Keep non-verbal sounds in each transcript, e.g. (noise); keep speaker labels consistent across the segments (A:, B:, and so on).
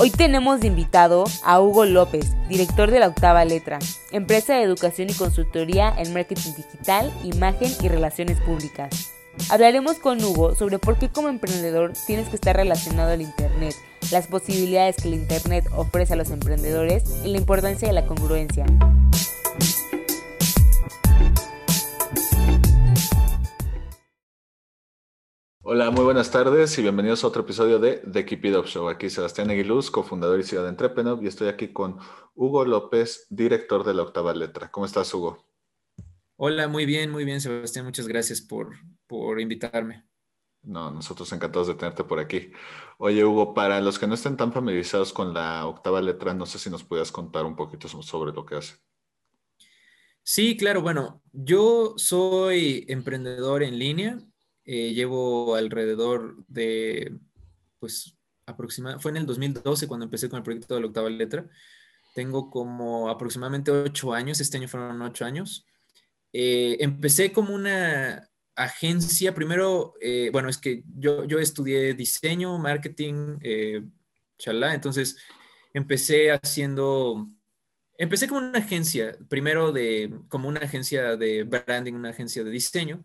A: Hoy tenemos de invitado a Hugo López, director de la Octava Letra, empresa de educación y consultoría en marketing digital, imagen y relaciones públicas. Hablaremos con Hugo sobre por qué como emprendedor tienes que estar relacionado al Internet, las posibilidades que el Internet ofrece a los emprendedores y la importancia de la congruencia.
B: Hola, muy buenas tardes y bienvenidos a otro episodio de The Keep It Up Show. Aquí Sebastián Aguiluz, cofundador y ciudad de Entrepreneur, y estoy aquí con Hugo López, director de la Octava Letra. ¿Cómo estás, Hugo?
C: Hola, muy bien, muy bien, Sebastián. Muchas gracias por, por invitarme.
B: No, nosotros encantados de tenerte por aquí. Oye, Hugo, para los que no estén tan familiarizados con la octava letra, no sé si nos pudieras contar un poquito sobre lo que hace.
C: Sí, claro. Bueno, yo soy emprendedor en línea. Eh, llevo alrededor de, pues, aproximadamente, fue en el 2012 cuando empecé con el proyecto de la octava letra. Tengo como aproximadamente ocho años, este año fueron ocho años. Eh, empecé como una agencia, primero, eh, bueno, es que yo, yo estudié diseño, marketing, eh, chalá, entonces empecé haciendo, empecé como una agencia, primero de, como una agencia de branding, una agencia de diseño.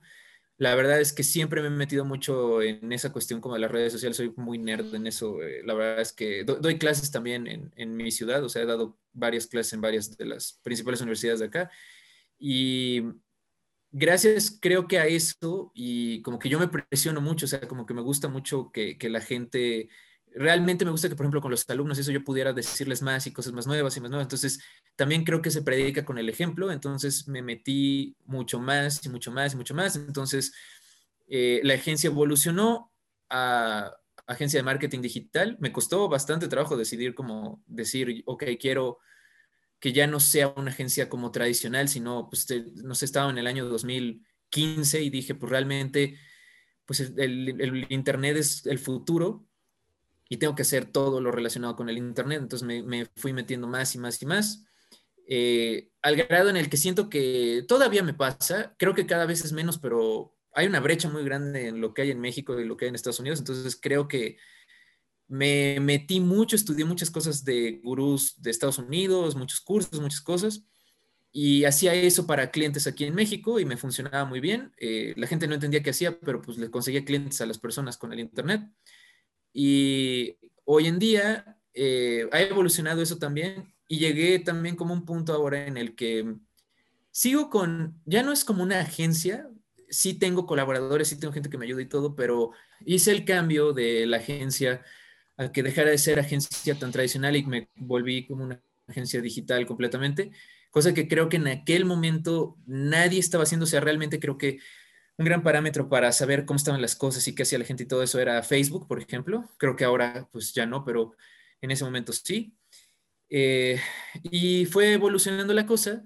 C: La verdad es que siempre me he metido mucho en esa cuestión como de las redes sociales, soy muy nerd en eso. la verdad es que doy clases también en, en mi ciudad, o sea, he dado varias clases en varias de las principales universidades de acá y gracias creo que a eso y como que yo me presiono mucho, o sea, como que me gusta mucho que, que, la gente, realmente me gusta que, por ejemplo, con los alumnos eso yo pudiera decirles más y cosas más nuevas y más nuevas. Entonces, también creo que se predica con el ejemplo, entonces me metí mucho más y mucho más y mucho más. Entonces, eh, la agencia evolucionó a agencia de marketing digital. Me costó bastante trabajo decidir como decir, ok, quiero que ya no sea una agencia como tradicional, sino, pues, no sé, estaba en el año 2015 y dije, pues realmente, pues el, Internet es el futuro y tengo que hacer todo lo relacionado con el Internet. Entonces me, fui metiendo más y más y más. Eh, al grado en el que siento que todavía me pasa, creo que cada vez es menos, pero hay una brecha muy grande en lo que hay en México y lo que hay en Estados Unidos. Entonces creo que me metí mucho, estudié muchas cosas de gurús de Estados Unidos, muchos cursos, muchas cosas, y hacía eso para clientes aquí en México y me funcionaba muy bien. Eh, la gente no entendía qué hacía, pero pues le conseguía clientes a las personas con el Internet. Y hoy en día eh, ha evolucionado eso también y llegué también como un punto ahora en el que sigo con, ya no es como una agencia, sí tengo colaboradores, sí tengo gente que me ayuda y todo, pero hice el cambio de la agencia a que dejara de ser agencia tan tradicional y me volví como una agencia digital completamente, cosa que creo que en aquel momento nadie estaba haciendo, o sea, realmente creo que un gran parámetro para saber cómo estaban las cosas y qué hacía la gente y todo eso era Facebook, por ejemplo. Creo que ahora pues ya no, pero en ese momento sí. Eh, y fue evolucionando la cosa.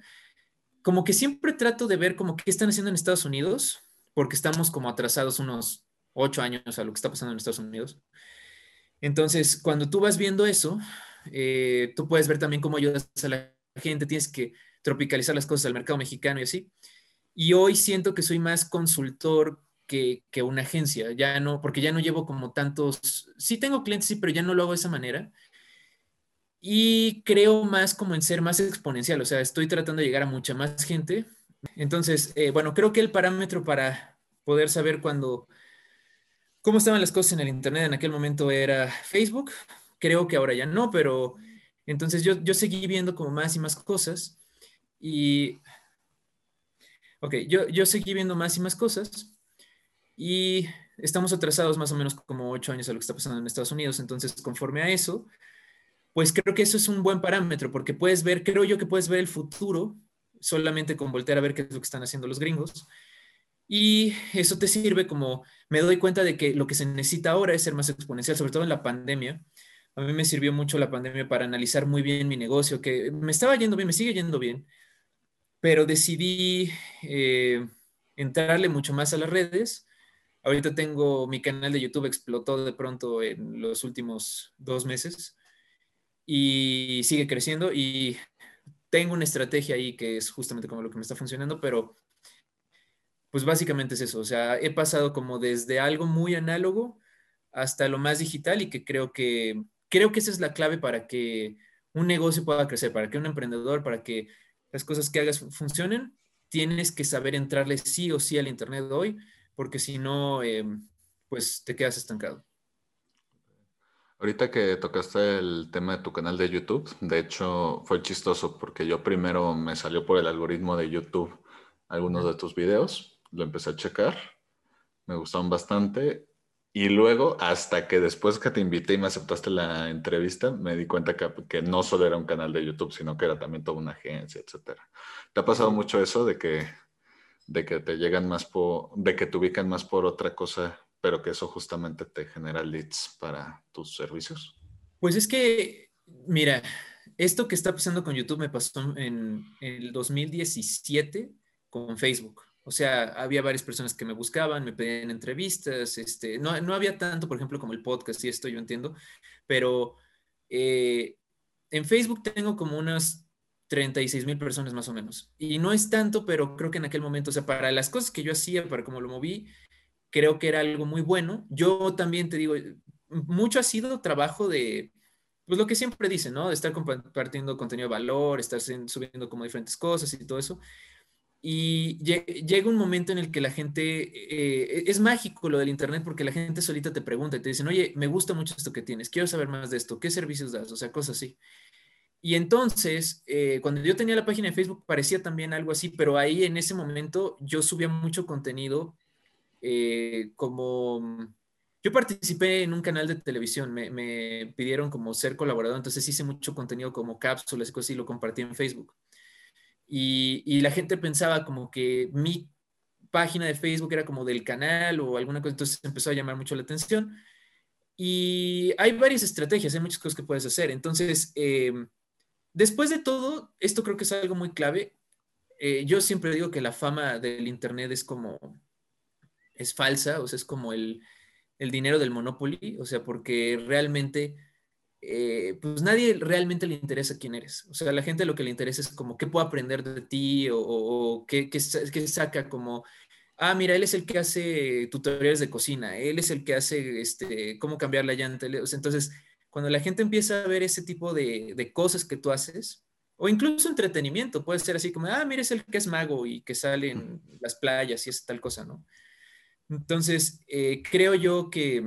C: Como que siempre trato de ver como qué están haciendo en Estados Unidos, porque estamos como atrasados unos ocho años a lo que está pasando en Estados Unidos. Entonces, cuando tú vas viendo eso, eh, tú puedes ver también cómo ayudas a la gente, tienes que tropicalizar las cosas al mercado mexicano y así. Y hoy siento que soy más consultor que, que, una agencia, ya no, porque ya no llevo como tantos, sí tengo clientes, sí, pero ya no lo hago de esa manera. Y creo más como en ser más exponencial, o sea, estoy tratando de llegar a mucha más gente. Entonces, eh, bueno, creo que el parámetro para poder saber cuando cómo estaban las cosas en el Internet en aquel momento era Facebook. Creo que ahora ya no, pero entonces yo, yo seguí viendo como más y más cosas. Y Ok, yo, yo seguí viendo más y más cosas y estamos atrasados más o menos como ocho años a lo que está pasando en Estados Unidos. Entonces, conforme a eso, pues creo que eso es un buen parámetro porque puedes ver, creo yo que puedes ver el futuro solamente con voltear a ver qué es lo que están haciendo los gringos. Y eso te sirve como, me doy cuenta de que lo que se necesita ahora es ser más exponencial, sobre todo en la pandemia. A mí me sirvió mucho la pandemia para analizar muy bien mi negocio, que me estaba yendo bien, me sigue yendo bien, pero decidí eh, entrarle mucho más a las redes. Ahorita tengo mi canal de YouTube, explotó de pronto en los últimos dos meses y sigue creciendo y tengo una estrategia ahí que es justamente como lo que me está funcionando, pero pues básicamente es eso, o sea, he pasado como desde algo muy análogo hasta lo más digital y que creo que creo que esa es la clave para que un negocio pueda crecer, para que un emprendedor, para que las cosas que hagas funcionen, tienes que saber entrarle sí o sí al internet hoy, porque si no, em, pues te quedas estancado.
B: Ahorita que tocaste el tema de tu canal de YouTube, de hecho fue chistoso porque yo primero me salió por el algoritmo de YouTube algunos de tus videos lo empecé a checar, me gustaron bastante y luego, hasta que después que te invité y me aceptaste la entrevista, me di cuenta que, que, no solo era un canal de YouTube, sino que era también toda una agencia, etcétera. ¿Te ha pasado mucho eso de que, de que te llegan más por, de que te ubican más por otra cosa, pero que eso justamente te genera leads para tus servicios?
C: Pues es que, mira, esto que está pasando con YouTube me pasó en, en el 2017 con Facebook. O sea, había varias personas que me buscaban, me pedían entrevistas, este, no, no había tanto, por ejemplo, como el podcast y esto yo entiendo, pero eh, en Facebook tengo como unas 36 mil personas más o menos. Y no es tanto, pero creo que en aquel momento, o sea, para las cosas que yo hacía, para cómo lo moví, creo que era algo muy bueno. Yo también te digo, mucho ha sido trabajo de, pues lo que siempre dicen, ¿no? De estar compartiendo contenido de valor, estar subiendo como diferentes cosas y todo eso. Y llega un momento en el que la gente, eh, es mágico lo del Internet porque la gente solita te pregunta y te dicen, oye, me gusta mucho esto que tienes, quiero saber más de esto, ¿qué servicios das? O sea, cosas así. Y entonces, eh, cuando yo tenía la página de Facebook, parecía también algo así, pero ahí en ese momento yo subía mucho contenido eh, como... Yo participé en un canal de televisión, me, pidieron como ser colaborador, entonces hice mucho contenido como cápsulas y cosas y lo compartí en Facebook y, la gente pensaba como que mi página de Facebook era como del canal o alguna cosa, entonces empezó a llamar mucho la atención. Y hay varias estrategias, hay muchas cosas que puedes hacer. Entonces, eh, después de todo, esto creo que es algo muy clave. Eh, yo siempre digo que la fama del Internet es como, es falsa, o sea, es como el, el dinero del Monopoly, o sea, porque realmente eh, pues nadie realmente le interesa quién eres. O sea, a la gente lo que le interesa es como qué puedo aprender de ti o, qué, qué, saca como, ah, mira, él es el que hace tutoriales de cocina, él es el que hace este, cómo cambiar la llanta. entonces, cuando la gente empieza a ver ese tipo de, de, cosas que tú haces, o incluso entretenimiento, puede ser así como, ah, mira, es el que es mago y que sale en las playas y es tal cosa, ¿no? Entonces, eh, creo yo que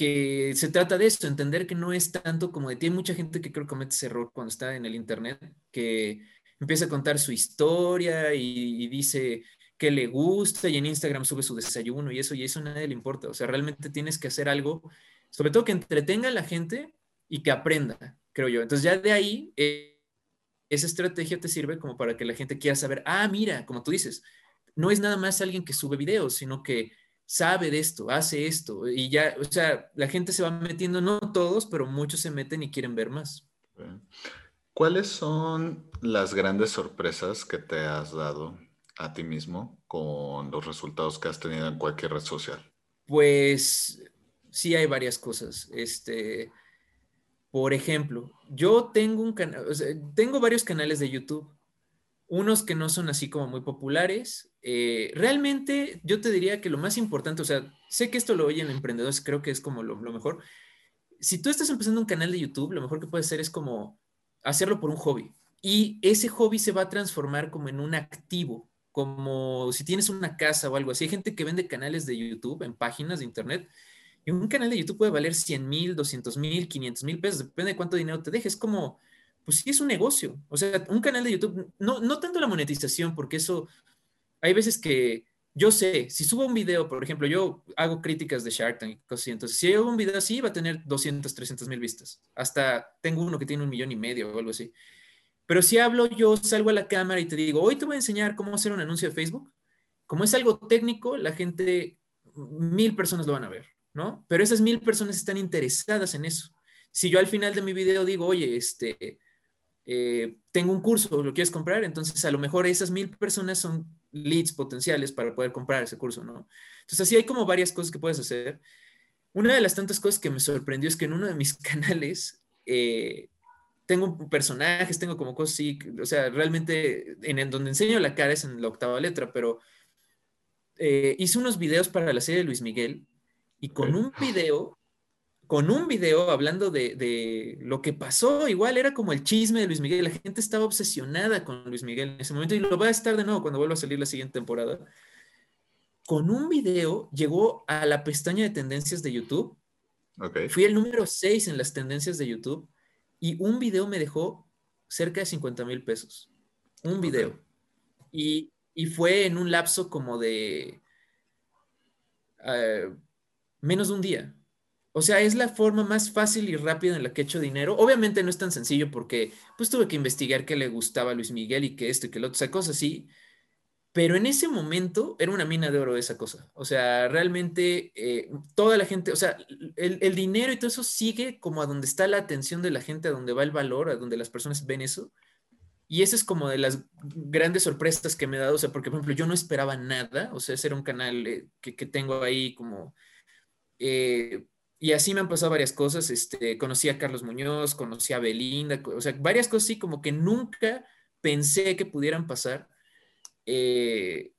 C: que se trata de esto, entender que no es tanto como de ti. Hay mucha gente que creo que comete ese error cuando está en el Internet, que empieza a contar su historia y, dice que le gusta y en Instagram sube su desayuno y eso, y eso a nadie le importa. O sea, realmente tienes que hacer algo, sobre todo que entretenga a la gente y que aprenda, creo yo. Entonces ya de ahí, eh, esa estrategia te sirve como para que la gente quiera saber, ah, mira, como tú dices, no es nada más alguien que sube videos, sino que sabe de esto, hace esto, y ya, o sea, la gente se va metiendo, no todos, pero muchos se meten y quieren ver más.
B: ¿Cuáles son las grandes sorpresas que te has dado a ti mismo con los resultados que has tenido en cualquier red social?
C: Pues sí hay varias cosas. Este, por ejemplo, yo tengo un canal, tengo varios canales de YouTube unos que no son así como muy populares. Eh, realmente yo te diría que lo más importante, o sea, sé que esto lo oyen emprendedores, creo que es como lo, mejor. Si tú estás empezando un canal de YouTube, lo mejor que puedes hacer es como hacerlo por un hobby. Y ese hobby se va a transformar como en un activo, como si tienes una casa o algo así. Hay gente que vende canales de YouTube en páginas de internet. Y un canal de YouTube puede valer 100 mil, 200 mil, 500 mil pesos, depende de cuánto dinero te dejes. Es como, pues sí es un negocio. O sea, un canal de YouTube, no, no tanto la monetización, porque eso hay veces que yo sé, si subo un video, por ejemplo, yo hago críticas de Shark Tank y cosas así, entonces si hago un video así va a tener 200, 300 mil vistas. Hasta tengo uno que tiene un millón y medio o algo así. Pero si hablo yo, salgo a la cámara y te digo, hoy te voy a enseñar cómo hacer un anuncio de Facebook. Como es algo técnico, la gente, mil personas lo van a ver, ¿no? Pero esas mil personas están interesadas en eso. Si yo al final de mi video digo, oye, este, eh, tengo un curso, ¿lo quieres comprar? Entonces a lo mejor esas mil personas son leads potenciales para poder comprar ese curso, ¿no? Entonces así hay como varias cosas que puedes hacer. Una de las tantas cosas que me sorprendió es que en uno de mis (laughs) canales eh, tengo personajes, tengo como cosas así, o sea, realmente en, donde enseño la cara es en la octava letra, pero eh, hice unos videos para la serie de Luis Miguel y con un video con un video hablando de, lo que pasó, igual era como el chisme de Luis Miguel, la gente estaba obsesionada con Luis Miguel en ese momento y lo va a estar de nuevo cuando vuelva a salir la siguiente temporada. Con un video llegó a la pestaña de tendencias de YouTube. Fui el número 6 en las tendencias de YouTube y un video me dejó cerca de 50 mil pesos. Un video. Y, fue en un lapso como de eh, menos de un día. O sea, es la forma más fácil y rápida en la que he hecho dinero. Obviamente no es tan sencillo porque pues tuve que investigar qué le gustaba a Luis Miguel y que esto y que lo otro, o sea, cosas así. Pero en ese momento era una mina de oro esa cosa. O sea, realmente eh, toda la gente, o sea, el, dinero y todo eso sigue como a donde está la atención de la gente, a donde va el valor, a donde las personas ven eso. Y esa es como de las grandes sorpresas que me he dado. O sea, porque, por ejemplo, yo no esperaba nada. O sea, ese era un canal eh, que, que, tengo ahí como... Eh, y así me han pasado varias cosas. Este, conocí a Carlos Muñoz, conocí a Belinda, o sea, varias cosas así como que nunca pensé que pudieran pasar. Eh,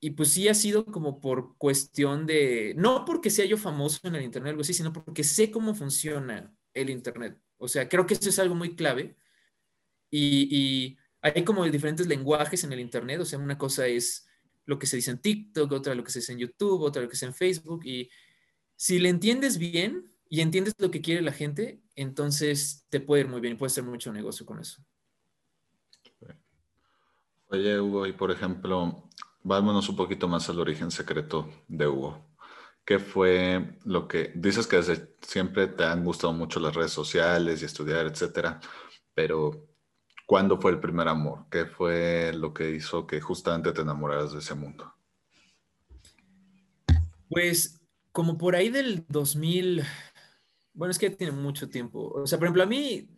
C: y pues sí ha sido como por cuestión de, no porque sea yo famoso en el Internet, algo así, sino porque sé cómo funciona el Internet. O sea, creo que eso es algo muy clave. Y, y hay como diferentes lenguajes en el Internet. O sea, una cosa es lo que se dice en TikTok, otra lo que se dice en YouTube, otra lo que se dice en Facebook. Y si le entiendes bien y entiendes lo que quiere la gente, entonces te puede ir muy bien y puedes hacer mucho negocio con eso.
B: Oye, Hugo, y por ejemplo, vámonos un poquito más al origen secreto de Hugo. ¿Qué fue lo que dices que desde siempre te han gustado mucho las redes sociales y estudiar, etcétera? Pero ¿cuándo fue el primer amor? ¿Qué fue lo que hizo que justamente te enamoraras de ese mundo?
C: Pues como por ahí del 2000, bueno, es que tiene mucho tiempo. O sea, por ejemplo, a mí,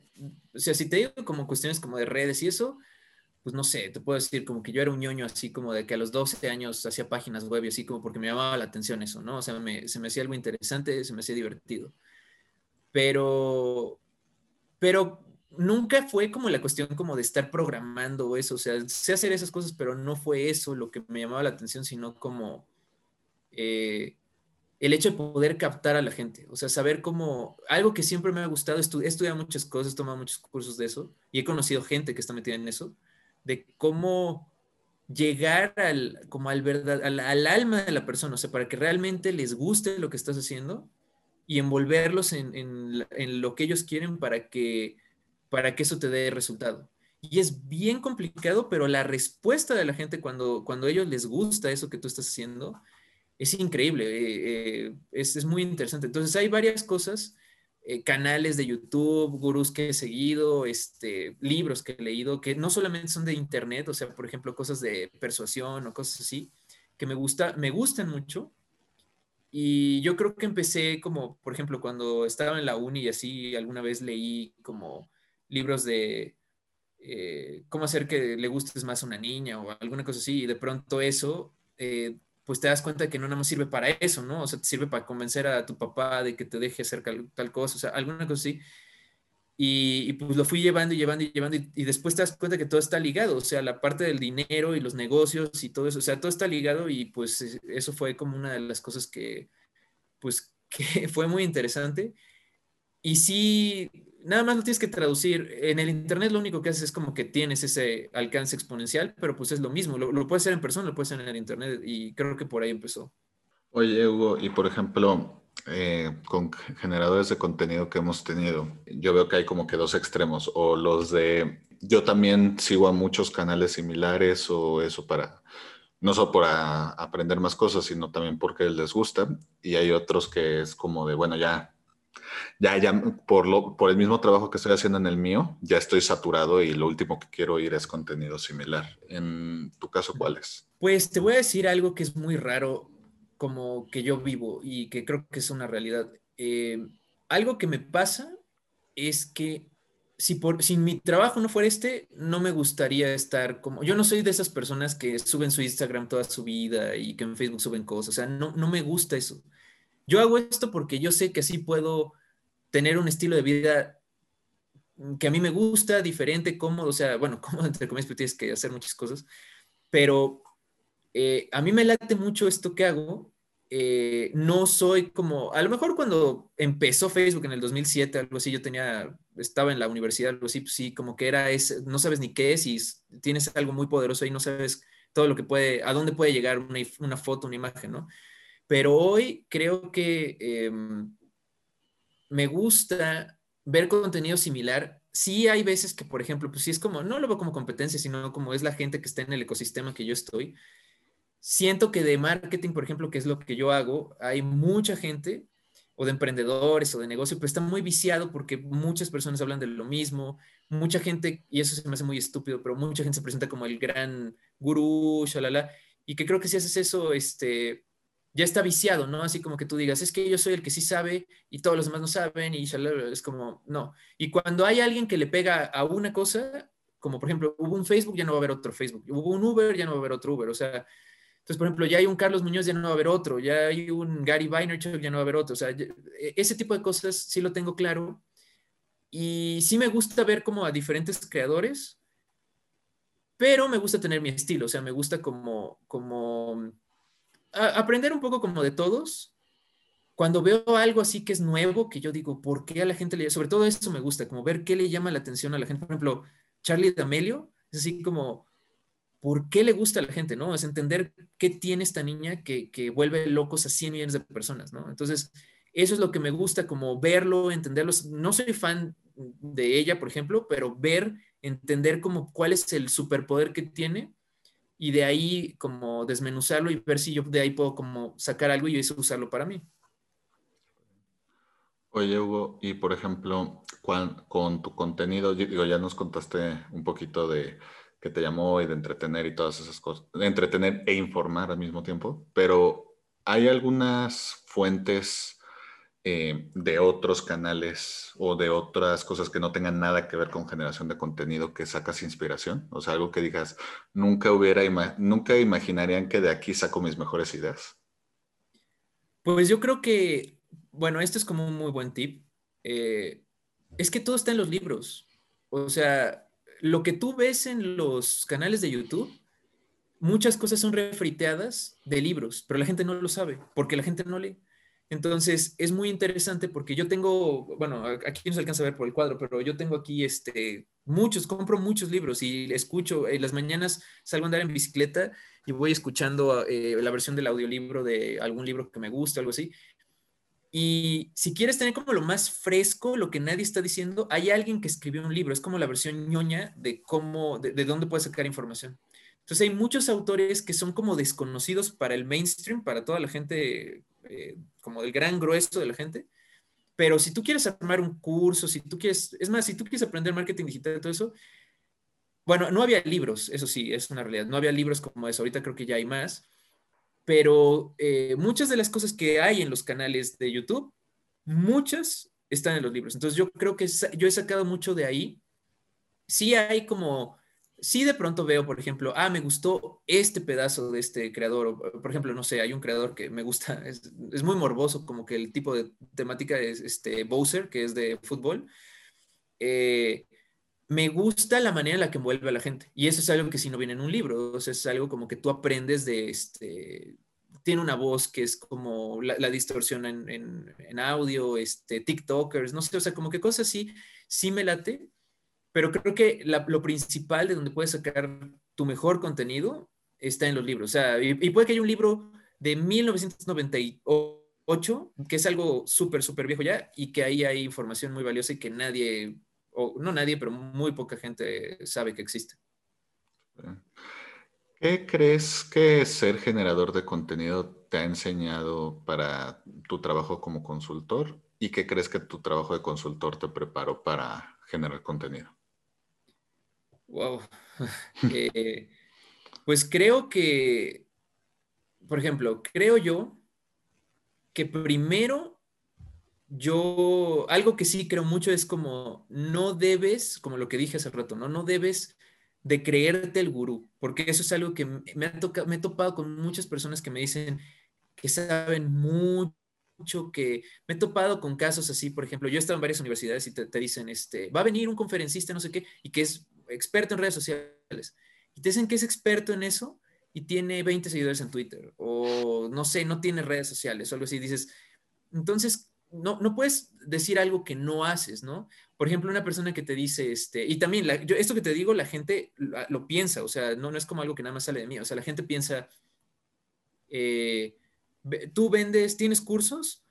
C: o sea, si te digo como cuestiones como de redes y eso, pues no sé, te puedo decir como que yo era un ñoño así como de que a los 12 años hacía páginas web y así como porque me llamaba la atención eso, ¿no? O sea, se me hacía algo interesante, se me hacía divertido. Pero, pero nunca fue como la cuestión como de estar programando eso, o sea, sé hacer esas cosas, pero no fue eso lo que me llamaba la atención, sino como... Eh, el hecho de poder captar a la gente, o sea, saber cómo, algo que siempre me ha gustado, he estudiado muchas cosas, he tomado muchos cursos de eso y he conocido gente que está metida en eso, de cómo llegar al, como al, verdad, al, alma de la persona, o sea, para que realmente les guste lo que estás haciendo y envolverlos en, en, lo que ellos quieren para que, para que eso te dé resultado. Y es bien complicado, pero la respuesta de la gente cuando, cuando a ellos les gusta eso que tú estás haciendo, es increíble, eh, eh, es, muy interesante. Entonces hay varias cosas, eh, canales de YouTube, gurús que he seguido, este, libros que he leído, que no solamente son de internet, o sea, por ejemplo, cosas de persuasión o cosas así, que me, gusta, me gustan mucho. Y yo creo que empecé como, por ejemplo, cuando estaba en la uni y así, alguna vez leí como libros de cómo hacer que le gustes más a una niña o alguna cosa así, y de pronto eso pues te das cuenta que no nada más sirve para eso, ¿no? O sea, te sirve para convencer a tu papá de que te deje hacer tal cosa, o sea, alguna cosa así. Y, pues lo fui llevando y llevando y llevando y, después te das cuenta que todo está ligado, o sea, la parte del dinero y los negocios y todo eso, o sea, todo está ligado y pues eso fue como una de las cosas que, pues, (laughs) que fue muy interesante. Y sí, nada más lo tienes que traducir. En el Internet lo único que haces es como que tienes ese alcance exponencial, pero pues es lo mismo. Lo, puedes hacer en persona, lo puedes hacer en el Internet y creo que por ahí empezó.
B: Oye, Hugo, y por ejemplo, eh, con generadores de contenido que hemos tenido, yo veo que hay como que dos extremos, o los de, yo también sigo a muchos canales similares o eso para no solo por aprender más cosas, sino también porque les gusta. Y hay otros que es como de, bueno, ya, ya, ya, por, lo, por el mismo trabajo que estoy haciendo en el mío, ya estoy saturado y lo último que quiero oír es contenido similar. En tu caso, ¿cuál es?
C: Pues te voy a decir algo que es muy raro, como que yo vivo y que creo que es una realidad. Eh, algo que me pasa es que si, por, si mi trabajo no fuera este, no me gustaría estar como, yo no soy de esas personas que suben su Instagram toda su vida y que en Facebook suben cosas, o sea, no, no me gusta eso. Yo hago esto porque yo sé que así puedo tener un estilo de vida que a mí me gusta, diferente, cómodo, o sea, bueno, (laughs) cómodo entre comillas, porque tienes que hacer muchas cosas, pero eh, a mí me late mucho esto que hago eh, no soy como, a lo mejor cuando empezó Facebook en el 2007, algo así, yo tenía, estaba en la universidad, algo así, pues sí, como que era, ese, no sabes ni qué es y tienes algo muy poderoso y no sabes todo lo que puede, a dónde puede llegar una, una foto, una imagen, ¿no? Pero hoy creo que em, me gusta ver contenido similar. Sí hay veces que, por ejemplo, pues sí es como, no lo veo como competencia, sino como es la gente que está en el ecosistema que yo estoy siento que de marketing, por ejemplo, que es lo que yo hago, hay mucha gente o de emprendedores o de negocio, pero está muy viciado porque muchas personas hablan de lo mismo, mucha gente, y eso se me hace muy estúpido, pero mucha gente se presenta como el gran gurú, y que creo que si haces eso, este, ya está viciado, ¿no? Así como que tú digas, es que yo soy el que sí sabe y todos los demás no saben y es como, no. Y cuando hay alguien que le pega a una cosa, como por ejemplo, hubo un Facebook, ya no va a haber otro Facebook, hubo un Uber, ya no va a haber otro Uber, o sea, entonces, por ejemplo, ya hay un Carlos Muñoz, ya no va a haber otro, ya hay un Gary Vaynerchuk, ya no va a haber otro. O sea, e, ese tipo de cosas sí lo tengo claro. Y sí me gusta ver como a diferentes creadores, pero me gusta tener mi estilo, o sea, me gusta como, como aprender un poco como de todos. Cuando veo algo así que es nuevo, que yo digo, ¿por qué a la gente le... Sobre todo eso me gusta, como ver qué le llama la atención a la gente. Por ejemplo, Charlie D'Amelio, es así como por qué le gusta a la gente, ¿no? Es entender qué tiene esta niña que, vuelve locos a 100 millones de personas, ¿no? Entonces, eso es lo que me gusta, como verlo, entenderlo. No soy fan de ella, por ejemplo, pero ver, entender como cuál es el superpoder que tiene y de ahí como desmenuzarlo y ver si yo de ahí puedo como sacar algo y eso usarlo para mí.
B: Oye, Hugo, y por ejemplo, con tu contenido, ya nos contaste un poquito de, que te llamó y de entretener y todas esas cosas, entretener e informar al mismo tiempo, pero hay algunas fuentes eh, de otros canales o de otras cosas que no tengan nada que ver con generación de contenido que sacas inspiración, o sea, algo que digas, nunca hubiera, nunca imaginarían que de aquí saco mis mejores ideas.
C: Pues yo creo que, bueno, este es como un muy buen tip. Eh, es que todo está en los libros. O sea, lo que tú ves en los canales de YouTube, muchas cosas son refriteadas de libros, pero la gente no lo sabe porque la gente no lee. Entonces, es muy interesante porque yo tengo, bueno, aquí no se alcanza a ver por el cuadro, pero yo tengo aquí este, muchos, compro muchos libros y escucho, en las mañanas salgo a andar en bicicleta y voy escuchando eh, la versión del audiolibro de algún libro que me gusta, algo así, y si quieres tener como lo más fresco, lo que nadie está diciendo, hay alguien que escribió un libro, es como la versión ñoña de cómo, de, dónde puedes sacar información. Entonces hay muchos autores que son como desconocidos para el mainstream, para toda la gente, eh, como del gran grueso de la gente. Pero si tú quieres armar un curso, si tú quieres, es más, si tú quieres aprender marketing digital todo eso, bueno, no había libros, eso sí, es una realidad, no había libros como eso, ahorita creo que ya hay más pero eh, muchas de las cosas que hay en los canales de YouTube, muchas están en los libros. Entonces yo creo que yo he sacado mucho de ahí. Sí hay como, sí de pronto veo, por ejemplo, ah, me gustó este pedazo de este creador. por ejemplo, no sé, hay un creador que me gusta, (laughs) es, muy morboso, como que el tipo de temática es este Bowser, que es de fútbol. Eh, me gusta la manera en la que envuelve a la gente. Y eso es algo que si no viene en un libro, o sea, es algo como que tú aprendes de este, tiene una voz que es como la, distorsión en, audio, este, TikTokers, no sé, o sea, como que cosas así, sí me late, pero creo que lo principal de donde puedes sacar tu mejor contenido está en los libros. O sea, y, y puede que haya un libro de 1998, que es algo súper, súper viejo ya, y que ahí hay información muy valiosa y que nadie o no nadie, pero muy poca gente sabe que existe.
B: ¿Qué crees que ser generador de contenido te ha enseñado para tu trabajo como consultor? ¿Y qué crees que tu trabajo de consultor te preparó para generar contenido?
C: Wow. (laughs) Eh, pues creo que, por ejemplo, creo yo que primero yo, algo que sí creo mucho es como no debes, como lo que dije hace rato, ¿no? No debes de creerte el gurú, porque eso es algo que me, ha tocado, me he topado con muchas personas que me dicen que saben mucho, que me he topado con casos así, por ejemplo, yo he estado en varias universidades y te, te dicen, este, va a venir un conferencista, no sé qué, y que es experto en redes sociales, y te dicen que es experto en eso y tiene 20 seguidores en Twitter, o no sé, no tiene redes sociales, o algo así, dices, entonces, no, no puedes decir algo que no haces, ¿no? Por ejemplo, una persona que te dice, este, y también, yo, esto que te digo, la gente lo, piensa, o sea, no, no es como algo que nada más sale de mí, o sea, la gente piensa, eh, tú vendes, tienes cursos,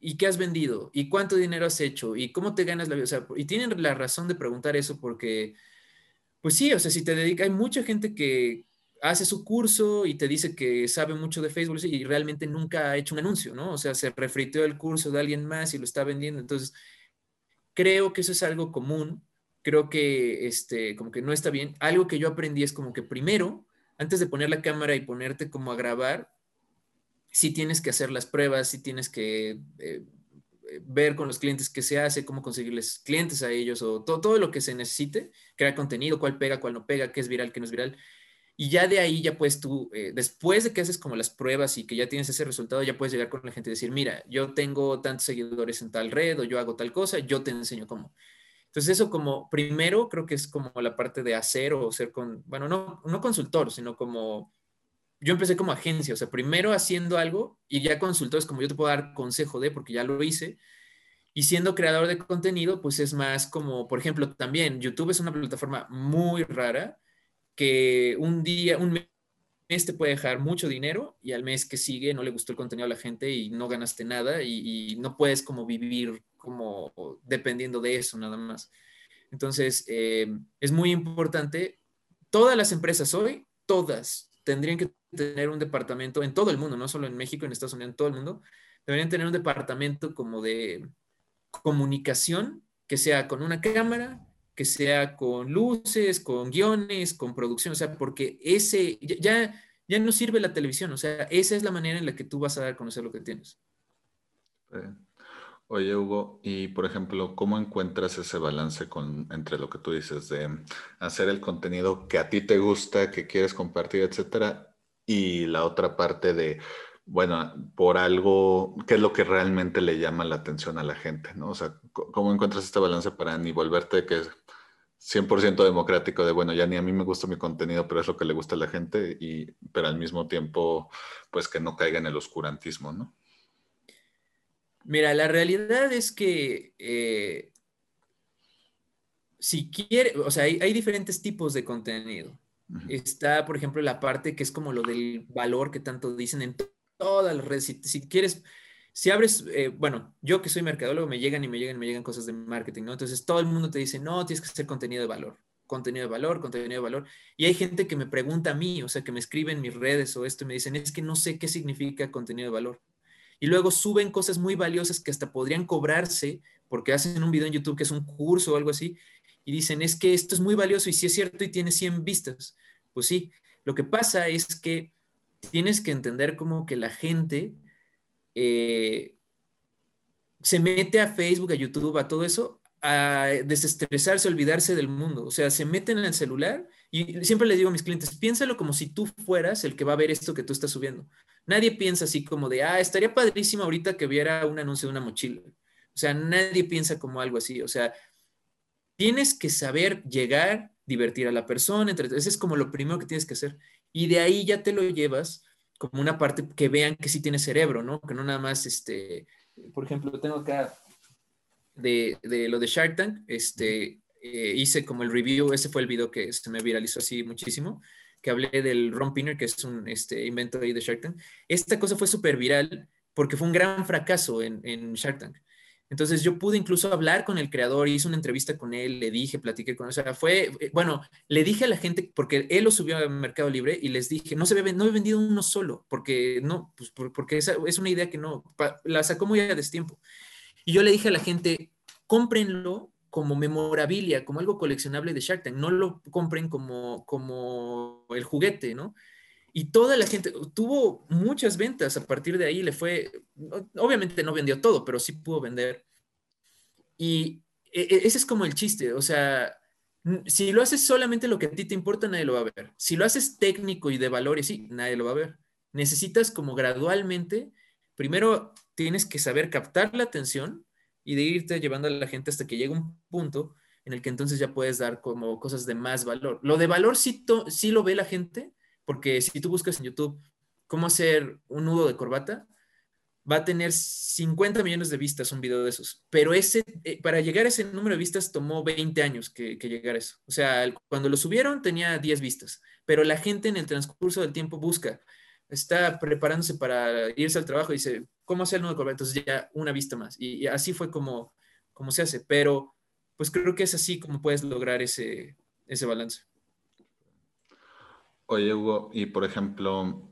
C: ¿y qué has vendido? ¿Y cuánto dinero has hecho? ¿Y cómo te ganas la vida? O sea, y tienen la razón de preguntar eso porque, pues sí, o sea, si te dedicas, hay mucha gente que, hace su curso y te dice que sabe mucho de Facebook y realmente nunca ha hecho un anuncio, ¿no? O sea, se refriteó el curso de alguien más y lo está vendiendo. Entonces, creo que eso es algo común. Creo que, este, como que no está bien. Algo que yo aprendí es como que primero, antes de poner la cámara y ponerte como a grabar, sí tienes que hacer las pruebas, sí tienes que eh, ver con los clientes qué se hace, cómo conseguirles clientes a ellos o todo, todo lo que se necesite, crear contenido, cuál pega, cuál no pega, qué es viral, qué no es viral y ya de ahí ya puedes tú, eh, después de que haces como las pruebas y que ya tienes ese resultado, ya puedes llegar con la gente y decir, mira, yo tengo tantos seguidores en tal red o yo hago tal cosa, yo te enseño cómo. Entonces eso como primero creo que es como la parte de hacer o ser con, bueno, no, no consultor, sino como, yo empecé como agencia, o sea, primero haciendo algo y ya consultor es como yo te puedo dar consejo de, porque ya lo hice. Y siendo creador de contenido, pues es más como, por ejemplo, también YouTube es una plataforma muy rara que un día, un mes te puede dejar mucho dinero y al mes que sigue no le gustó el contenido a la gente y no ganaste nada y, no puedes como vivir como dependiendo de eso nada más. Entonces, eh, es muy importante, todas las empresas hoy, todas tendrían que tener un departamento en todo el mundo, no solo en México, en Estados Unidos, en todo el mundo, deberían tener un departamento como de comunicación que sea con una cámara, que sea con luces, con guiones, con producción, o sea, porque ese, ya, ya no sirve la televisión, o sea, esa es la manera en la que tú vas a dar a conocer lo que tienes.
B: Oye, Hugo, y por ejemplo, ¿cómo encuentras ese balance con, entre lo que tú dices de hacer el contenido que a ti te gusta, que quieres compartir, etcétera, y la otra parte de, bueno, por algo, ¿qué es lo que realmente le llama la atención a la gente, ¿no? O sea, ¿cómo encuentras este balance para ni volverte que 100% democrático de, bueno, ya ni a mí me gusta mi contenido, pero es lo que le gusta a la gente, y, pero al mismo tiempo, pues que no caiga en el oscurantismo, ¿no?
C: Mira, la realidad es que eh, si quiere, o sea, hay, diferentes tipos de contenido. Está, por ejemplo, la parte que es como lo del valor que tanto dicen en todas las redes. si quieres si abres, eh, bueno, yo que soy mercadólogo, me llegan y me llegan y me llegan cosas de marketing, ¿no? Entonces todo el mundo te dice, no, tienes que hacer contenido de valor, contenido de valor, contenido de valor. Y hay gente que me pregunta a mí, o sea, que me escribe en mis redes o esto y me dicen, es que no sé qué significa contenido de valor. Y luego suben cosas muy valiosas que hasta podrían cobrarse porque hacen un video en YouTube que es un curso o algo así y dicen, es que esto es muy valioso y si es cierto y tiene 100 vistas. Pues sí, lo que pasa es que tienes que entender como que la gente eh, se mete a Facebook, a YouTube, a todo eso, a desestresarse, olvidarse del mundo. O sea, se meten en el celular y siempre les digo a mis clientes, piénsalo como si tú fueras el que va a ver esto que tú estás subiendo. Nadie piensa así como de, ah, estaría padrísimo ahorita que viera un anuncio de una mochila. O sea, nadie piensa como algo así. O sea, tienes que saber llegar, divertir a la persona. Entre... Ese es como lo primero que tienes que hacer. Y de ahí ya te lo llevas como una parte que vean que sí tiene cerebro, ¿no? Que no nada más, este, por ejemplo, tengo acá de, de lo de Shark Tank, este, eh, hice como el review, ese fue el video que se me viralizó así muchísimo, que hablé del Ron Pinner, que es un este, invento ahí de Shark Tank. Esta cosa fue súper viral porque fue un gran fracaso en, en Shark Tank. Entonces yo pude incluso hablar con el creador, hice una entrevista con él, le ddije, platiqué con él, o sea, fue, eh, bueno, le dije a la gente, porque él lo subió a Mercado Libre y les dije, no se ve, no he vendido uno solo, porque no, pues porque esa es una idea que no, la sacó muy a destiempo. Y yo le dije a la gente, cómprenlo como memorabilia, como algo coleccionable de Shark Tank, no lo compren como, como el juguete, ¿no? Y toda la gente tuvo muchas ventas a partir de ahí, le fue, obviamente no vendió todo, pero sí pudo vender. Y e, e, ese es como el chiste, o sea, si lo haces solamente lo que a ti te importa, nadie lo va a ver. Si lo haces técnico y de valores, sí, nadie lo va a ver. Necesitas como gradualmente, primero tienes que saber captar la atención y de irte llevando a la gente hasta que llegue un punto en el que entonces ya puedes dar como cosas de más valor. Lo de valor sí, sí lo ve la gente, porque si tú buscas en YouTube cómo hacer un nudo de corbata, va a tener 50 millones de vistas un video de esos. Pero ese, eh, para llegar a ese número de vistas tomó 20 años que, que llegar a eso. O sea, cuando lo subieron tenía 10 vistas, pero la gente en el transcurso del tiempo busca, está preparándose para irse al trabajo y dice, ¿cómo hacer el nudo de corbata? Entonces ya una vista más. Y, así fue como, como se hace. Pero pues creo que es así como puedes lograr ese, ese balance.
B: Oye, Hugo, y por ejemplo,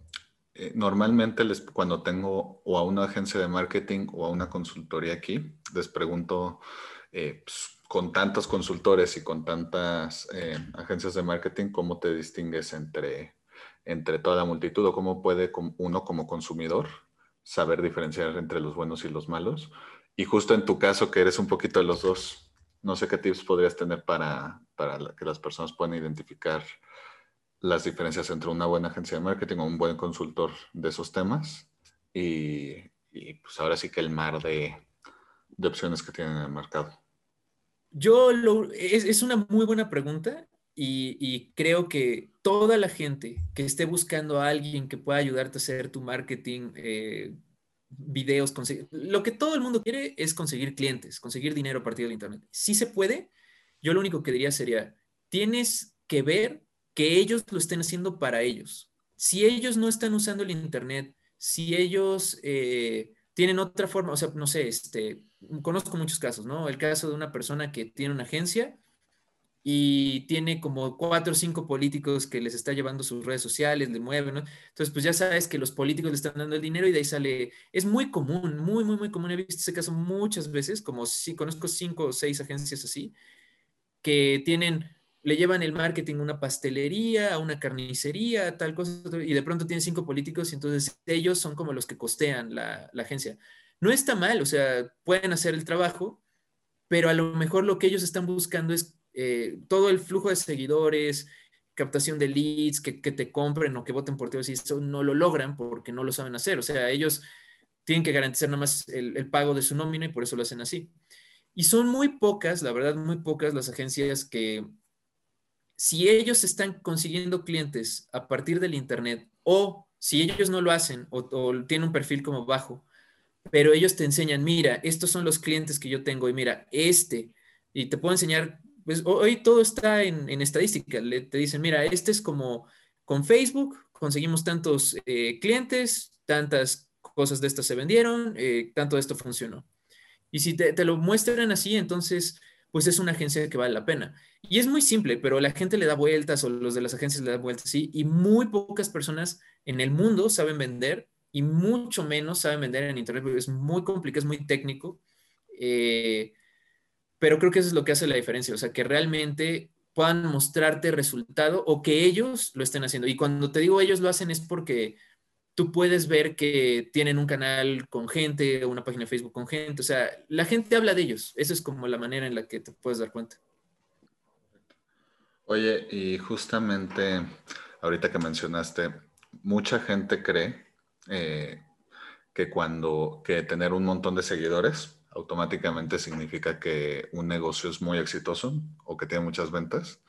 B: eh, normalmente les, cuando tengo o a una agencia de marketing o a una consultoría aquí, les pregunto, eh, pues, con tantos consultores y con tantas eh, agencias de marketing, ¿cómo te distingues entre, entre toda la multitud o cómo puede uno como consumidor saber diferenciar entre los buenos y los malos? Y justo en tu caso, que eres un poquito de los dos, no sé qué tips podrías tener para, para que las personas puedan identificar las diferencias entre una buena agencia de marketing o un buen consultor de esos temas y, pues ahora sí que el mar de, opciones que tienen en el mercado.
C: Yo lo, es, una muy buena pregunta y, creo que toda la gente que esté buscando a alguien que pueda ayudarte a hacer tu marketing, eh, videos, lo que todo el mundo quiere es conseguir clientes, conseguir dinero a partir del Internet. Si se puede, yo lo único que diría sería, tienes que ver que ellos lo estén haciendo para ellos. Si ellos no están usando el Internet, si ellos eh, tienen otra forma, o sea, no sé, este, conozco muchos casos, ¿no? El caso de una persona que tiene una agencia y tiene como cuatro o cinco políticos que les está llevando sus redes sociales, le mueven, ¿no? Entonces, pues ya sabes que los políticos le están dando el dinero y de ahí sale, es muy común, muy, muy, muy común, he visto ese caso muchas veces, como si conozco cinco o seis agencias así, que tienen le llevan el marketing a una pastelería, a una carnicería, tal cosa, y de pronto tienen cinco políticos y entonces ellos son como los que costean la, agencia. No está mal, o sea, pueden hacer el trabajo, pero a lo mejor lo que ellos están buscando es eh, todo el flujo de seguidores, captación de leads, que, te compren o que voten por ti, y eso no lo logran porque no lo saben hacer. O sea, ellos tienen que garantizar nada más el, el pago de su nómina y por eso lo hacen así. Y son muy pocas, la verdad, muy pocas las agencias que si ellos están consiguiendo clientes a partir del Internet o si ellos no lo hacen o, tienen un perfil como bajo, pero ellos te enseñan, mira, estos son los clientes que yo tengo y mira, este, y te puedo enseñar, pues hoy todo está en, estadística, Le, te dicen, mira, este es como con Facebook, conseguimos tantos eh, clientes, tantas cosas de estas se vendieron, eh, tanto esto funcionó. Y si te lo muestran así, entonces pues es una agencia que vale la pena. Y es muy simple, pero la gente le da vueltas o los de las agencias le dan vueltas, sí, y muy pocas personas en el mundo saben vender y mucho menos saben vender en Internet, porque es muy complicado, es muy técnico, eh, pero creo que eso es lo que hace la diferencia, o sea, que realmente puedan mostrarte resultado o que ellos lo estén haciendo. Y cuando te digo ellos lo hacen es porque tú puedes ver que tienen un canal con gente, una página de Facebook con gente, o sea, la gente habla de ellos. Esa es como la manera en la que te puedes dar cuenta.
B: Oye, y justamente ahorita que mencionaste, mucha gente cree eh, que cuando que tener un montón de seguidores automáticamente significa que un negocio es muy exitoso o que tiene muchas ventas.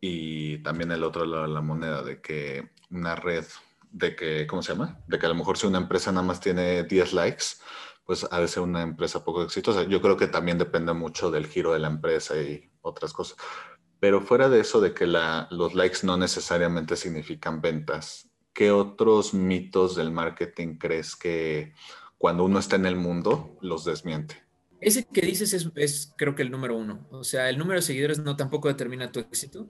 B: Y también el otro lado de la moneda, de que una red de que, ¿cómo se llama? De que a lo mejor si una empresa nada más tiene 10 likes, pues ha de ser una empresa poco exitosa. Yo creo que también depende mucho del giro de la empresa y otras cosas. Pero fuera de eso de que los likes no necesariamente significan ventas, ¿qué otros mitos del marketing crees que cuando uno está en el mundo los desmiente?
C: ese que dices es, es, creo que el número uno. O sea, el número de seguidores no tampoco determina tu éxito.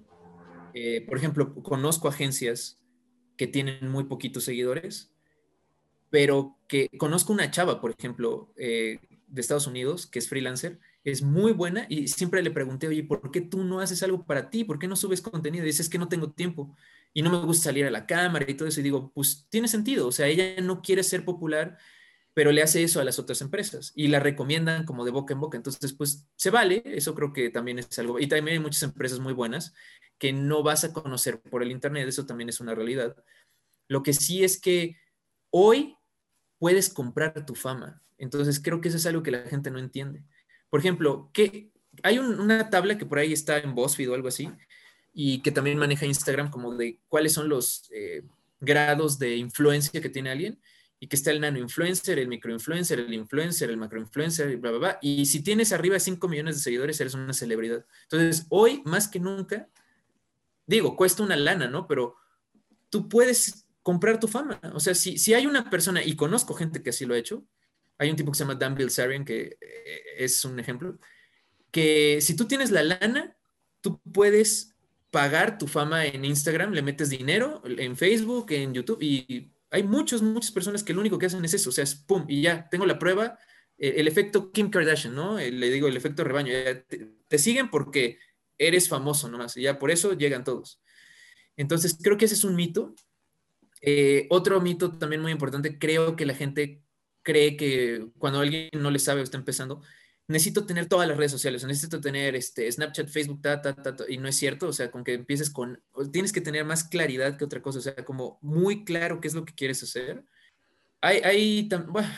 C: Eh, por ejemplo, conozco agencias que tienen muy poquitos seguidores, pero que conozco una chava, por ejemplo, eh, de Estados Unidos, que es freelancer, es muy buena y siempre le pregunté, oye, ¿por qué tú no haces algo para ti? ¿Por qué no subes contenido? Y dice, es que no tengo tiempo y no me gusta salir a la cámara y todo eso. Y digo, pues tiene sentido, o sea, ella no quiere ser popular, pero le hace eso a las otras empresas y la recomiendan como de boca en boca. Entonces, pues se vale, eso creo que también es algo. Y también hay muchas empresas muy buenas que no vas a conocer por el Internet, eso también es una realidad. Lo que sí es que hoy puedes comprar tu fama. Entonces, creo que eso es algo que la gente no entiende. Por ejemplo, que hay una tabla que por ahí está en BuzzFeed o algo así, y que también maneja Instagram como de cuáles son los eh, grados de influencia que tiene alguien y que está el nano influencer, el micro influencer, el influencer, el macro influencer, y bla, bla, bla. Y si tienes arriba de 5 millones de seguidores, eres una celebridad. Entonces, hoy más que nunca, digo, cuesta una lana, ¿no? Pero tú puedes comprar tu fama. O sea, si, si hay una persona, y conozco gente que así lo ha hecho, hay un tipo que se llama Dan Bilzerian, que eh, es un ejemplo, que si tú tienes la lana, tú puedes pagar tu fama en Instagram, le metes dinero en Facebook, en YouTube, y hay muchas, muchas personas que lo único que hacen es eso, o sea, es pum, y ya, tengo la prueba, eh, el efecto Kim Kardashian, ¿no? Eh, le digo el efecto rebaño, te, siguen porque eres famoso nomás, y ya por eso llegan todos. Entonces, creo que ese es un mito. Eh, otro mito también muy importante, creo que la gente cree que cuando alguien no le sabe o está empezando, necesito tener todas las redes sociales, necesito tener este, Snapchat, Facebook, ta, ta, ta, y no es cierto, o sea, con que empieces con, tienes que tener más claridad que otra cosa, o sea, como muy claro qué es lo que quieres hacer. Hay, hay,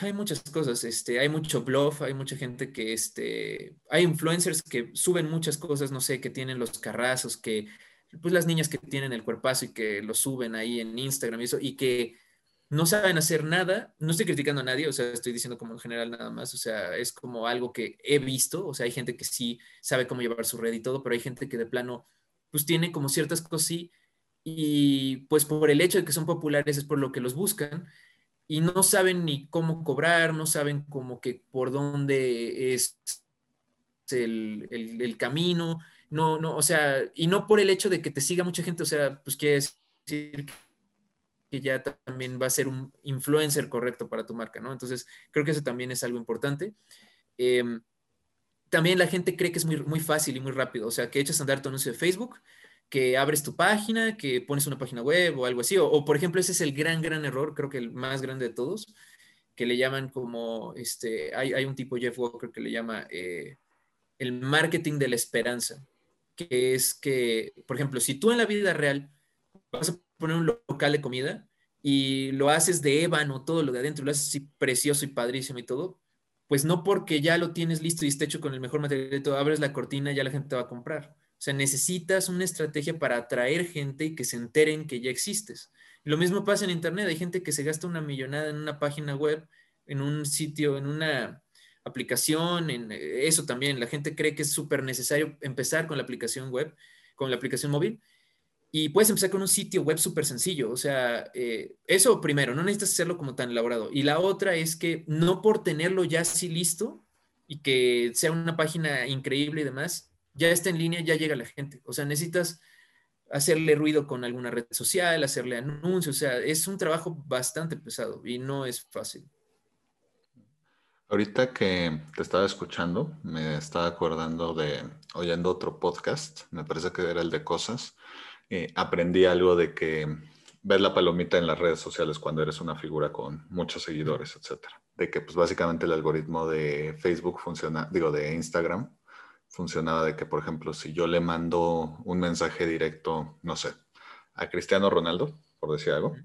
C: hay muchas cosas, este, hay mucho bluff, hay mucha gente que, este, hay influencers que suben muchas cosas, no sé, que tienen los carrazos, que, pues las niñas que tienen el cuerpazo y que lo suben ahí en Instagram y eso, y que no saben hacer nada, no estoy criticando a nadie, o sea, estoy diciendo como en general nada más, o sea, es como algo que he visto, o sea, hay gente que sí sabe cómo llevar su red y todo, pero hay gente que de plano, pues tiene como ciertas cosas y pues por el hecho de que son populares es por lo que los buscan y no saben ni cómo cobrar, no saben como que por dónde es el, el camino, no, no, o sea, y no por el hecho de que te siga mucha gente, o sea, pues quiere decir que ya también va a ser un influencer correcto para tu marca, ¿no? Entonces, creo que eso también es algo importante. Em, también la gente cree que es muy, muy fácil y muy rápido, o sea, que echas a andar tu anuncio de Facebook, que abres tu página, que pones una página web o algo así, o, por ejemplo, ese es el gran, gran error, creo que el más grande de todos, que le llaman como, este, hay, hay un tipo Jeff Walker que le llama eh, el marketing de la esperanza, que es que, por ejemplo, si tú en la vida real vas a poner un local de comida y lo haces de ébano, todo lo de adentro, lo haces así precioso y padrísimo y todo, pues no porque ya lo tienes listo y esté hecho con el mejor material y todo, abres la cortina y ya la gente te va a comprar. Sea, necesitas una estrategia para atraer gente y que se enteren que ya existes. lo mismo pasa en Internet. Hay gente que se gasta una millonada en una página web, en un sitio, en una aplicación, en eso también. La gente cree que es súper necesario empezar con la aplicación web, con la aplicación móvil, y puedes empezar con un sitio web súper sencillo. O sea, eh, eso primero, no necesitas hacerlo como tan elaborado. Y la otra es que no por tenerlo ya así listo y que sea una página increíble y demás, ya está en línea, ya llega la gente. O sea, necesitas hacerle ruido con alguna red social, hacerle anuncios. O sea, es un trabajo bastante pesado y no es fácil.
B: Ahorita que te estaba escuchando, me estaba acordando de oyendo otro podcast, me parece que era el de cosas, eh, aprendí algo de que ver la palomita en las redes sociales cuando eres una figura con muchos seguidores, etcétera. De que, pues, básicamente el algoritmo de Facebook funciona, digo, de Instagram, funcionaba de que, por ejemplo, si yo le mando un mensaje directo, no sé, a Cristiano Ronaldo, por decir algo,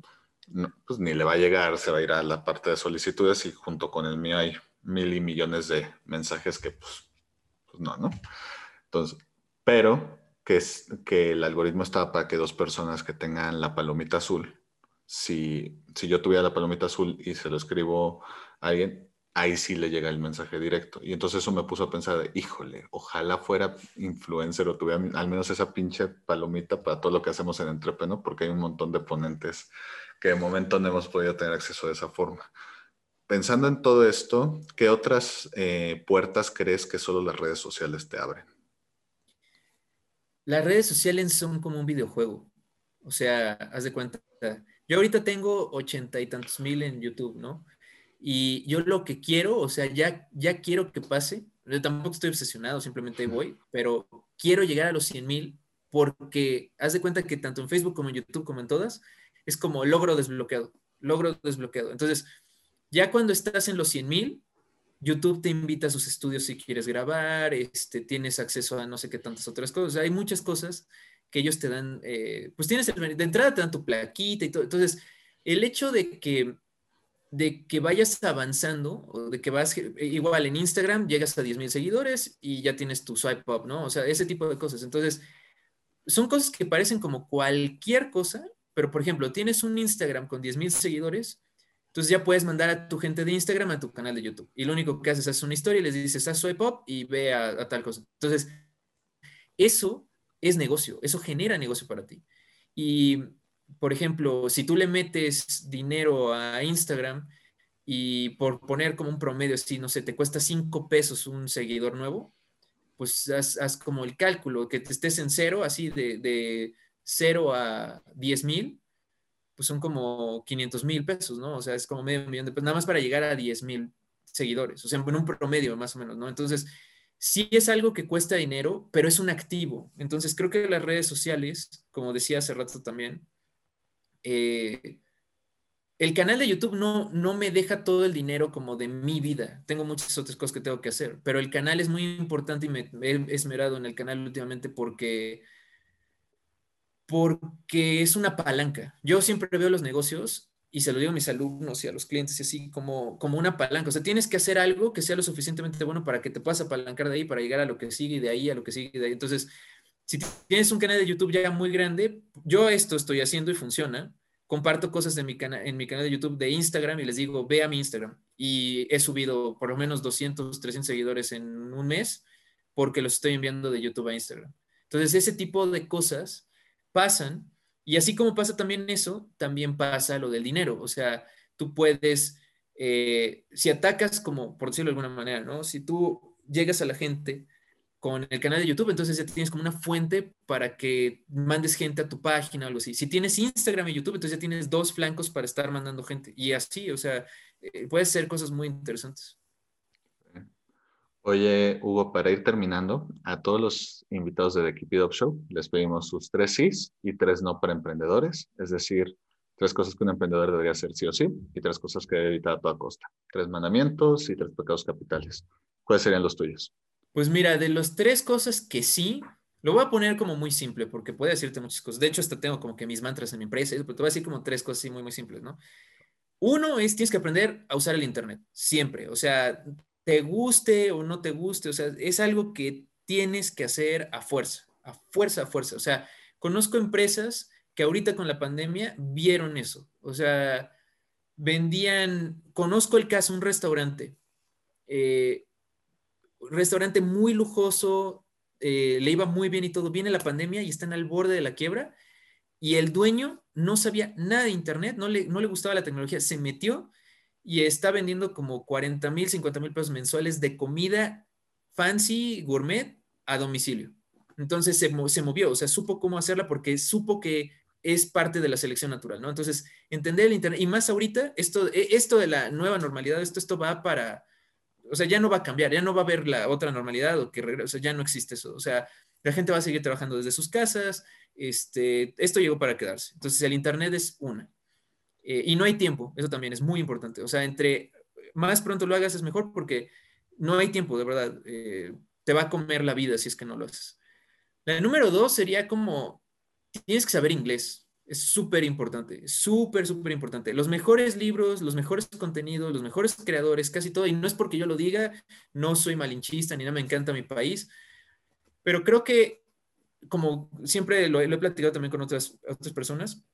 B: pues ni le va a llegar, se va a ir a la parte de solicitudes y junto con el mío hay mil y millones de mensajes que, pues, pues no, ¿no? Entonces, pero que, es, que el algoritmo estaba para que dos personas que tengan la palomita azul, si, si yo tuviera la palomita azul y se lo escribo a alguien, ahí sí le llega el mensaje directo. Y entonces eso me puso a pensar de, híjole, ojalá fuera influencer o tuviera al menos esa pinche palomita para todo lo que hacemos en Entrepeno, porque hay un montón de ponentes que de momento no hemos podido tener acceso de esa forma. pensando en todo esto, ¿qué otras eh, puertas crees que solo las redes sociales te abren?
C: Las redes sociales son como un videojuego. O sea, haz de cuenta. Yo ahorita tengo ochenta y tantos mil en YouTube, ¿no? Y yo lo que quiero, o sea, ya, ya quiero que pase. Yo tampoco estoy obsesionado, simplemente voy, pero quiero llegar a los 100 mil porque haz de cuenta que tanto en Facebook como en YouTube, como en todas, es como logro desbloqueado, logro desbloqueado. Entonces, ya cuando estás en los 100 mil, YouTube te invita a sus estudios si quieres grabar, este, tienes acceso a no sé qué tantas otras cosas. hay muchas cosas que ellos te dan, eh, pues tienes, de entrada te dan tu plaquita y todo. Entonces, el hecho de que de que vayas avanzando o de que vas eh, igual en Instagram llegas a 10 mil seguidores y ya tienes tu swipe up, ¿no? O sea, ese tipo de cosas. Entonces, son cosas que parecen como cualquier cosa, pero por ejemplo, tienes un Instagram con 10 mil seguidores, entonces ya puedes mandar a tu gente de Instagram a tu canal de YouTube. Y lo único que haces es una historia y les dices, haz swipe up y ve a, a tal cosa. Entonces, eso es negocio, eso genera negocio para ti. Y por ejemplo, si tú le metes dinero a Instagram y por poner como un promedio, así, no sé, te cuesta cinco pesos un seguidor nuevo, pues haz, como el cálculo, que te estés en cero, así de, de 0 a 10 mil, pues son como 500 mil pesos, ¿no? O sea, es como medio millón de pesos, nada más para llegar a 10 mil seguidores, o sea, en un promedio más o menos, ¿no? Entonces, sí es algo que cuesta dinero, pero es un activo. Entonces, creo que las redes sociales, como decía hace rato también, eh, el canal de YouTube no, no me deja todo el dinero como de mi vida. Tengo muchas otras cosas que tengo que hacer, pero el canal es muy importante y me, he esmerado en el canal últimamente porque, porque es una palanca. Yo siempre veo los negocios y se lo digo a mis alumnos y a los clientes y así como, como una palanca. O sea, tienes que hacer algo que sea lo suficientemente bueno para que te puedas apalancar de ahí para llegar a lo que sigue de ahí a lo que sigue de ahí. Entonces, si tienes un canal de YouTube ya muy grande, yo esto estoy haciendo y funciona. Comparto cosas en mi, en mi canal de YouTube de Instagram y les digo, ve a mi Instagram. Y he subido por lo menos 200, 300 seguidores en un mes porque los estoy enviando de YouTube a Instagram. Entonces, ese tipo de cosas pasan. Y así como pasa también eso, también pasa lo del dinero. O sea, tú puedes, eh, si atacas como, por decirlo de alguna manera, ¿no? Si tú llegas a la gente con el canal de YouTube, entonces ya tienes como una fuente para que mandes gente a tu página o algo así. Si tienes Instagram y YouTube, entonces ya tienes dos flancos para estar mandando gente. Y así, o sea, eh, puede ser cosas muy interesantes.
B: Oye, Hugo, para ir terminando, a todos los invitados de The Keep It Up Show les pedimos sus tres sís y tres no para emprendedores, es decir, tres cosas que un emprendedor debería hacer sí o sí y tres cosas que debe evitar a toda costa. Tres mandamientos y tres pecados capitales. ¿Cuáles serían los tuyos?
C: Pues mira, de las tres cosas que sí, lo voy a poner como muy simple porque puede decirte muchas cosas. De hecho, hasta tengo como que mis mantras en mi empresa, pero te voy a decir como tres cosas muy, muy simples, ¿no? Uno es, tienes que aprender a usar el Internet, siempre. O sea, te guste o no te guste, o sea, es algo que tienes que hacer a fuerza, a fuerza, a fuerza. O sea, conozco empresas que ahorita con la pandemia vieron eso. O sea, vendían, conozco el caso, un restaurante. Eh, restaurante muy lujoso, eh, le iba muy bien y todo. Viene la pandemia y están al borde de la quiebra y el dueño no sabía nada de internet, no le, no le gustaba la tecnología, se metió y está vendiendo como 40 mil, 50 mil pesos mensuales de comida fancy, gourmet, a domicilio. Entonces se, se, movió, o sea, supo cómo hacerla porque supo que es parte de la selección natural, ¿no? Entonces, entender el Internet, y más ahorita, esto, e, esto de la nueva normalidad, esto, esto va para, o sea, ya no va a cambiar, ya no va a haber la otra normalidad o que o sea, ya no existe eso. O sea, la gente va a seguir trabajando desde sus casas. Este, esto llegó para quedarse. Entonces, el Internet es una. Eh, y no hay tiempo, eso también es muy importante. O sea, entre más pronto lo hagas es mejor porque no hay tiempo, de verdad. Eh, te va a comer la vida si es que no lo haces. La número dos sería como, tienes que saber inglés. Es súper importante, súper, súper importante. Los mejores libros, los mejores contenidos, los mejores creadores, casi todo, y no es porque yo lo diga, no soy malinchista ni nada, me encanta mi país, pero creo que, como siempre lo, he platicado también con otras, otras personas,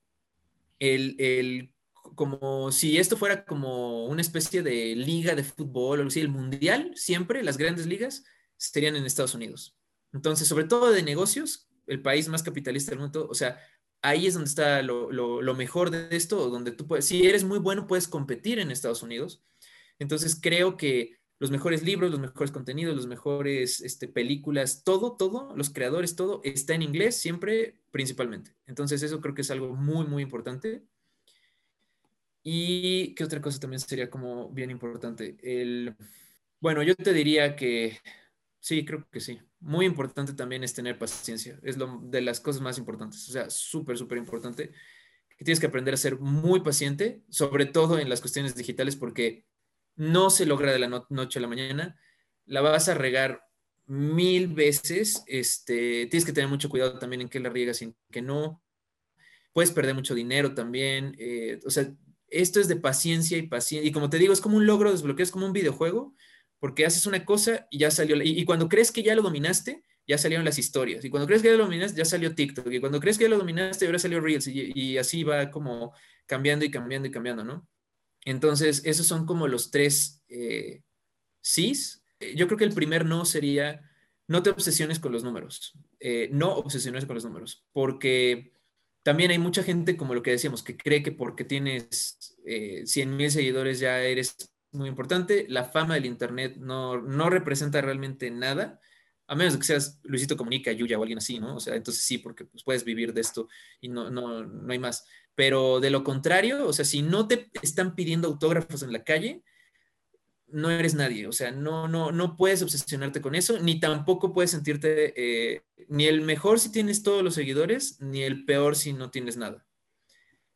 C: el, el, como si esto fuera como una especie de liga de fútbol, o así, el mundial, siempre, las grandes ligas, estarían en Estados Unidos. Entonces, sobre todo de negocios, el país más capitalista del mundo, o sea, ahí es donde está lo, mejor de esto, donde tú puedes, si eres muy bueno, puedes competir en Estados Unidos. Entonces creo que los mejores libros, los mejores contenidos, los mejores este, películas, todo, todo, los creadores, todo está en inglés siempre, principalmente. Entonces eso creo que es algo muy, muy importante. Y qué otra cosa también sería como bien importante. El, bueno, yo te diría que sí, creo que sí. Muy importante también es tener paciencia. Es lo de las cosas más importantes. O sea, súper, súper importante. Que tienes que aprender a ser muy paciente, sobre todo en las cuestiones digitales, porque no se logra de la noche a la mañana. La vas a regar mil veces. Este, tienes que tener mucho cuidado también en qué la riegas y en qué no. Puedes perder mucho dinero también. Eh, o sea, esto es de paciencia y paciencia. Y como te digo, es como un logro desbloqueo, es como un videojuego, porque haces una cosa y ya salió. Y, cuando crees que ya lo dominaste, ya salieron las historias. Y cuando crees que ya lo dominaste, ya salió TikTok. Y cuando crees que ya lo dominaste, ahora salió Reels. Y, así va como cambiando y cambiando y cambiando, ¿no? Entonces, esos son como los tres eh, sís. Yo creo que el primer no sería, no te obsesiones con los números. Eh, no obsesiones con los números, porque también hay mucha gente, como lo que decíamos, que cree que porque tienes eh, 100 mil seguidores ya eres muy importante. La fama del Internet no, no representa realmente nada, a menos que seas Luisito Comunica, Yuya o alguien así, ¿no? O sea, entonces sí, porque pues, puedes vivir de esto y no, no, no hay más. Pero de lo contrario, o sea, si no te están pidiendo autógrafos en la calle, no eres nadie, o sea, no, no, no puedes obsesionarte con eso, ni tampoco puedes sentirte eh, ni el mejor si tienes todos los seguidores, ni el peor si no tienes nada.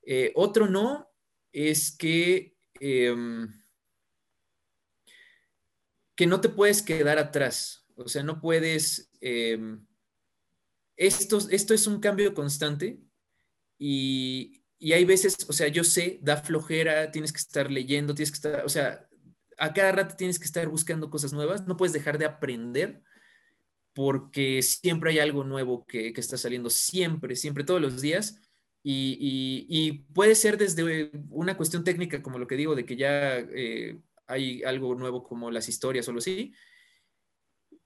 C: Eh, otro no es que, eh, que no te puedes quedar atrás, o sea, no puedes... Em, esto, esto es un cambio constante y, y hay veces, o sea, yo sé, da flojera, tienes que estar leyendo, tienes que estar, o sea, a cada rato tienes que estar buscando cosas nuevas, no puedes dejar de aprender porque siempre hay algo nuevo que, que está saliendo, siempre, siempre, todos los días. Y, y, puede ser desde una cuestión técnica, como lo que digo, de que ya eh, hay algo nuevo como las historias o lo así.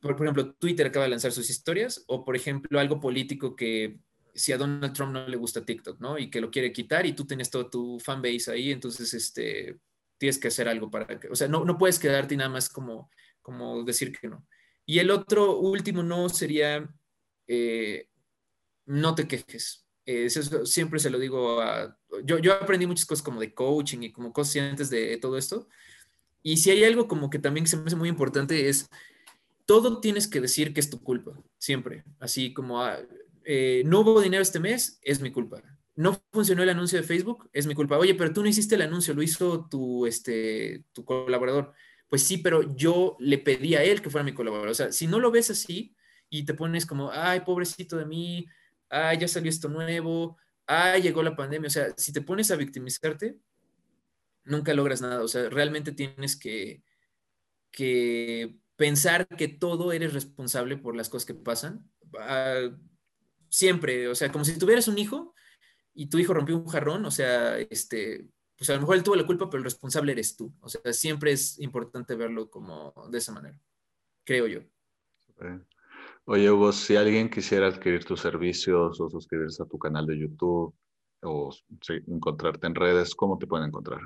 C: Por, por ejemplo, Twitter acaba de lanzar sus historias, o por ejemplo, algo político que si a Donald Trump no le gusta TikTok, ¿no? Y que lo quiere quitar y tú tienes todo tu fanbase ahí, entonces, este, tienes que hacer algo para que, o sea, no, no puedes quedarte nada más como, como decir que no. Y el otro último no sería, eh, no te quejes. Eh, eso siempre se lo digo a, yo, yo aprendí muchas cosas como de coaching y como cosas antes de todo esto. Y si hay algo como que también se me hace muy importante es, todo tienes que decir que es tu culpa, siempre. Así como, ah, eh, no hubo dinero este mes, es mi culpa no funcionó el anuncio de Facebook, es mi culpa. Oye, pero tú no hiciste el anuncio, lo hizo tu, este, tu colaborador. Pues sí, pero yo le pedí a él que fuera mi colaborador. O sea, si no lo ves así y te pones como, ay, pobrecito de mí, ay, ya salió esto nuevo, ay, llegó la pandemia. O sea, si te pones a victimizarte, nunca logras nada. O sea, realmente tienes que, que pensar que todo eres responsable por las cosas que pasan. Ah, siempre, o sea, como si tuvieras un hijo y tu hijo rompió un jarrón, o sea, este, pues a lo mejor él tuvo la culpa, pero el responsable eres tú. O sea, siempre es importante verlo como de esa manera, creo yo.
B: Oye, Hugo, si alguien quisiera adquirir tus servicios o suscribirse a tu canal de YouTube o encontrarte en redes, ¿cómo te pueden encontrar?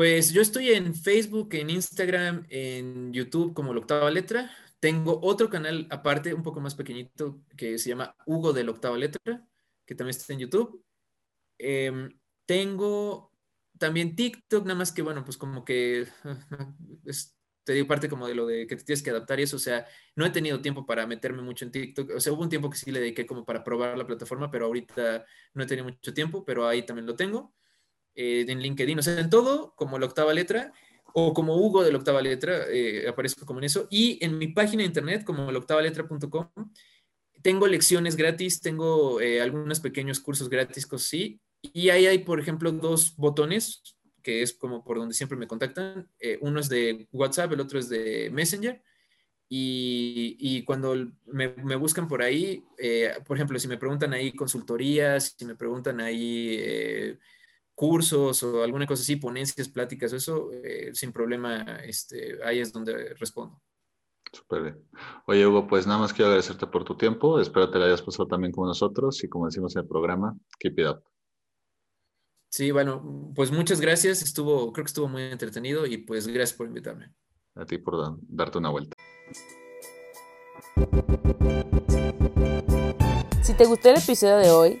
C: Pues yo estoy en Facebook, en Instagram, en YouTube como la octava letra. Tengo otro canal aparte, un poco más pequeñito, que se llama Hugo de la octava letra que también está en YouTube. Em, tengo también TikTok, nada más que, bueno, pues como que (laughs) te digo parte como de lo de que te tienes que adaptar y eso, o sea, no he tenido tiempo para meterme mucho en TikTok, o sea, hubo un tiempo que sí le dediqué como para probar la plataforma, pero ahorita no he tenido mucho tiempo, pero ahí también lo tengo. Eh, en LinkedIn, o sea, en todo, como la octava letra, o como Hugo de la octava letra, eh, aparezco como en eso, y en mi página de internet, como la octava letra.com, tengo lecciones gratis, tengo eh, algunos pequeños cursos gratis, sí. Y ahí hay, por ejemplo, dos botones, que es como por donde siempre me contactan. Eh, uno es de WhatsApp, el otro es de Messenger. Y, y cuando me, me, buscan por ahí, eh, por ejemplo, si me preguntan ahí consultorías, si me preguntan ahí cursos o alguna cosa así, ponencias, pláticas, eso, sin problema, este, ahí es donde respondo.
B: Súper bien. Oye, Hugo, pues nada más quiero agradecerte por tu tiempo. Espero te la hayas pasado también con nosotros y como decimos en el programa, keep it up.
C: Sí, bueno, pues muchas gracias. Estuvo, creo que estuvo muy entretenido y pues gracias por invitarme.
B: A ti por darte una vuelta.
A: Si te gustó el episodio de hoy,